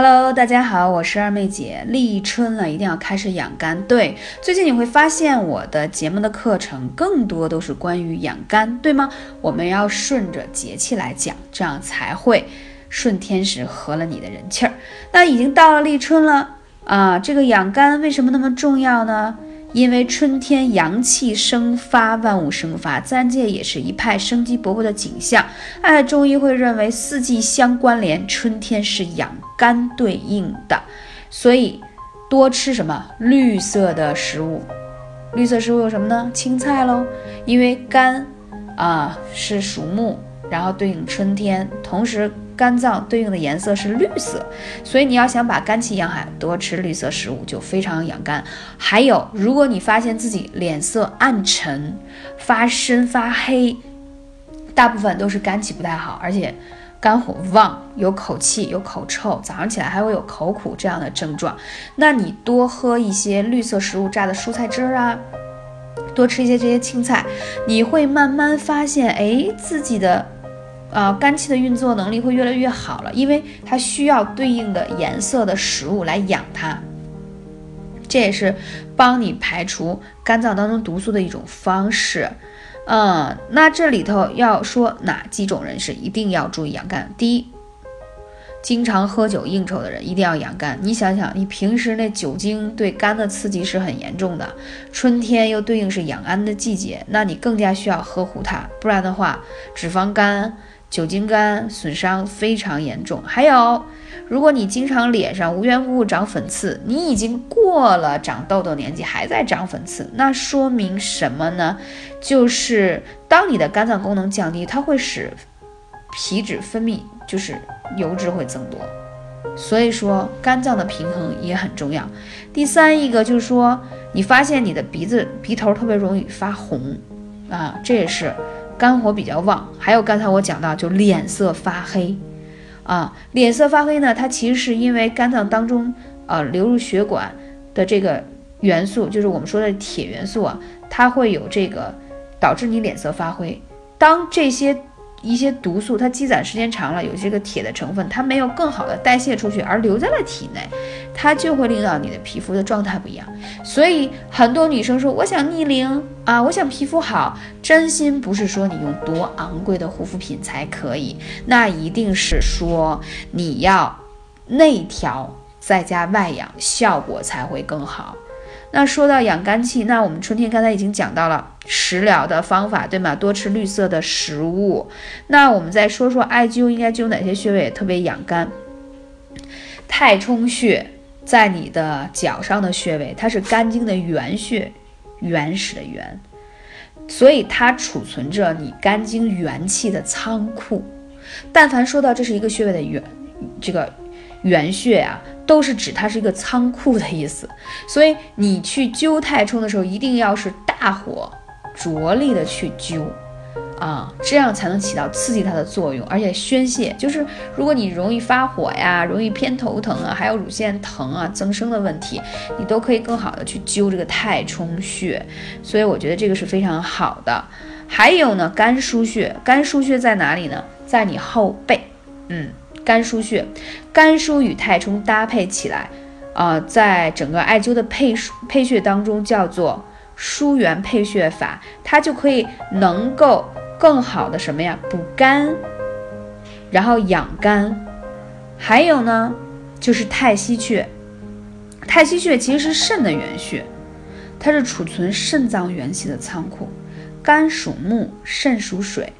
Hello，大家好，我是二妹姐。立春了，一定要开始养肝。对，最近你会发现我的节目的课程更多都是关于养肝，对吗？我们要顺着节气来讲，这样才会顺天时，合了你的人气儿。那已经到了立春了啊，这个养肝为什么那么重要呢？因为春天阳气生发，万物生发，自然界也是一派生机勃勃的景象。哎，中医会认为四季相关联，春天是养肝对应的，所以多吃什么绿色的食物？绿色食物有什么呢？青菜喽，因为肝啊是属木，然后对应春天，同时。肝脏对应的颜色是绿色，所以你要想把肝气养好，多吃绿色食物就非常养肝。还有，如果你发现自己脸色暗沉、发深、发黑，大部分都是肝气不太好，而且肝火旺，有口气、有口臭，早上起来还会有口苦这样的症状。那你多喝一些绿色食物榨的蔬菜汁儿啊，多吃一些这些青菜，你会慢慢发现，哎，自己的。啊，肝气的运作能力会越来越好了，因为它需要对应的颜色的食物来养它，这也是帮你排除肝脏当中毒素的一种方式。嗯，那这里头要说哪几种人是一定要注意养肝？第一，经常喝酒应酬的人一定要养肝。你想想，你平时那酒精对肝的刺激是很严重的，春天又对应是养肝的季节，那你更加需要呵护它，不然的话，脂肪肝。酒精肝损伤非常严重，还有，如果你经常脸上无缘无故长粉刺，你已经过了长痘痘年纪还在长粉刺，那说明什么呢？就是当你的肝脏功能降低，它会使皮脂分泌，就是油脂会增多，所以说肝脏的平衡也很重要。第三一个就是说，你发现你的鼻子鼻头特别容易发红啊，这也是。肝火比较旺，还有刚才我讲到，就脸色发黑，啊，脸色发黑呢，它其实是因为肝脏当中，呃，流入血管的这个元素，就是我们说的铁元素啊，它会有这个导致你脸色发灰。当这些。一些毒素它积攒时间长了，有这个铁的成分，它没有更好的代谢出去，而留在了体内，它就会令到你的皮肤的状态不一样。所以很多女生说，我想逆龄啊，我想皮肤好，真心不是说你用多昂贵的护肤品才可以，那一定是说你要内调再加外养，效果才会更好。那说到养肝气，那我们春天刚才已经讲到了食疗的方法，对吗？多吃绿色的食物。那我们再说说艾灸应该灸哪些穴位特别养肝？太冲穴在你的脚上的穴位，它是肝经的原穴，原始的原，所以它储存着你肝经元气的仓库。但凡说到这是一个穴位的原，这个。原穴啊，都是指它是一个仓库的意思，所以你去灸太冲的时候，一定要是大火着力的去灸啊，这样才能起到刺激它的作用，而且宣泄。就是如果你容易发火呀，容易偏头疼啊，还有乳腺疼啊增生的问题，你都可以更好的去灸这个太冲穴。所以我觉得这个是非常好的。还有呢，肝腧穴，肝腧穴在哪里呢？在你后背，嗯。肝腧穴，肝腧与太冲搭配起来，啊，在整个艾灸的配配穴当中叫做疏元配穴法，它就可以能够更好的什么呀，补肝，然后养肝。还有呢，就是太溪穴，太溪穴其实是肾的原穴，它是储存肾脏元气的仓库。肝属木，肾属水。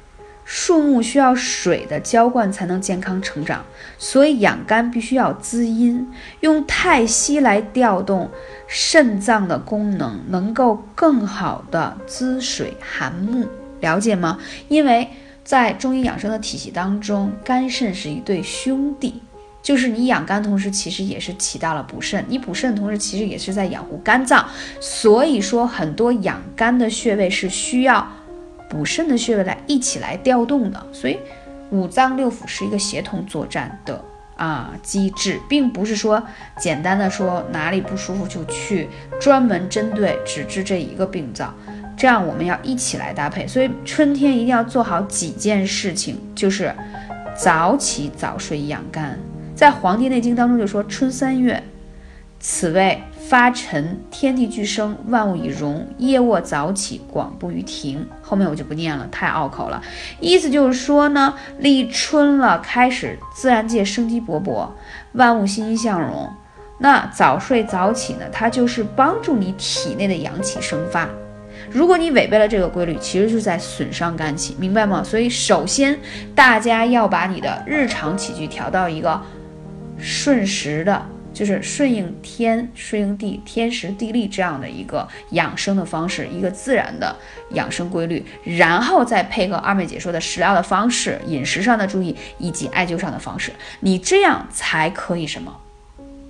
树木需要水的浇灌才能健康成长，所以养肝必须要滋阴，用太溪来调动肾脏的功能，能够更好的滋水涵木，了解吗？因为在中医养生的体系当中，肝肾是一对兄弟，就是你养肝同时，其实也是起到了补肾，你补肾同时，其实也是在养护肝脏，所以说很多养肝的穴位是需要。补肾的穴位来一起来调动的，所以五脏六腑是一个协同作战的啊机制，并不是说简单的说哪里不舒服就去专门针对只治这一个病灶，这样我们要一起来搭配。所以春天一定要做好几件事情，就是早起早睡养肝，在《黄帝内经》当中就说：“春三月，此谓发陈，天地俱生，万物以荣。夜卧早起，广布于庭。”后面我就不念了，太拗口了。意思就是说呢，立春了，开始自然界生机勃勃，万物欣欣向荣。那早睡早起呢，它就是帮助你体内的阳气生发。如果你违背了这个规律，其实是在损伤肝气，明白吗？所以首先大家要把你的日常起居调到一个顺时的，就是顺应天、顺应地、天时地利这样的一个养生的方式，一个自然的养生规律，然后再配合二妹姐说的食疗的方式、饮食上的注意以及艾灸上的方式，你这样才可以什么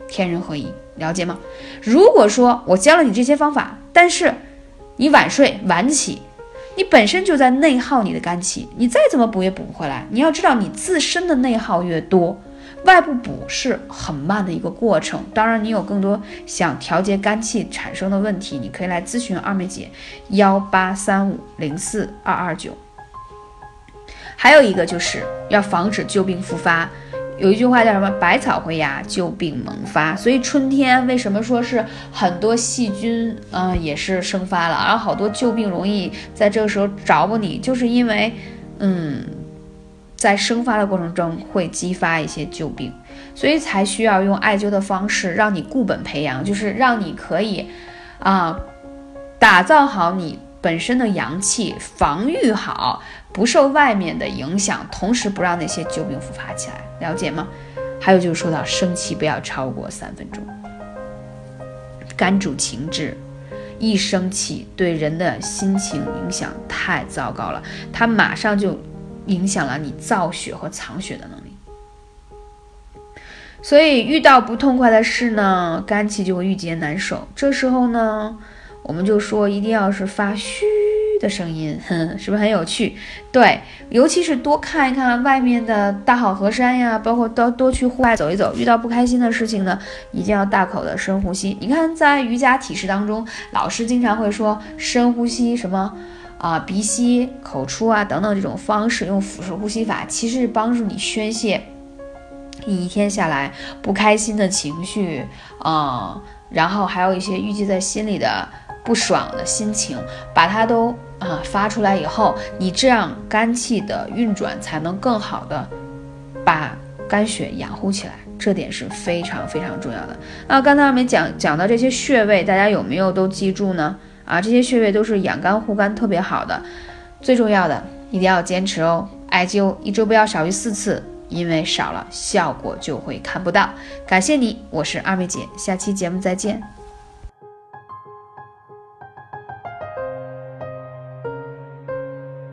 天人合一，了解吗？如果说我教了你这些方法，但是你晚睡晚起，你本身就在内耗你的肝气，你再怎么补也补不回来。你要知道，你自身的内耗越多，外部补是很慢的一个过程。当然，你有更多想调节肝气产生的问题，你可以来咨询二妹姐，幺八三五零四二二九。还有一个就是要防止旧病复发。有一句话叫什么？百草回芽，旧病萌发。所以春天为什么说是很多细菌，嗯，也是生发了，然后好多旧病容易在这个时候找补你，就是因为，嗯，在生发的过程中会激发一些旧病，所以才需要用艾灸的方式让你固本培阳，就是让你可以，啊，打造好你本身的阳气，防御好。不受外面的影响，同时不让那些旧病复发起来，了解吗？还有就是说到生气不要超过三分钟，肝主情志，一生气对人的心情影响太糟糕了，它马上就影响了你造血和藏血的能力。所以遇到不痛快的事呢，肝气就会郁结难受。这时候呢，我们就说一定要是发虚。的声音，哼，是不是很有趣？对，尤其是多看一看外面的大好河山呀，包括多多去户外走一走。遇到不开心的事情呢，一定要大口的深呼吸。你看，在瑜伽体式当中，老师经常会说深呼吸，什么啊，鼻吸口出啊，等等这种方式，用腹式呼吸法，其实是帮助你宣泄你一天下来不开心的情绪啊，然后还有一些郁积在心里的不爽的心情，把它都。啊，发出来以后，你这样肝气的运转才能更好的把肝血养护起来，这点是非常非常重要的。那刚才我们讲讲到这些穴位，大家有没有都记住呢？啊，这些穴位都是养肝护肝特别好的，最重要的一定要坚持哦。艾灸一周不要少于四次，因为少了效果就会看不到。感谢你，我是二妹姐，下期节目再见。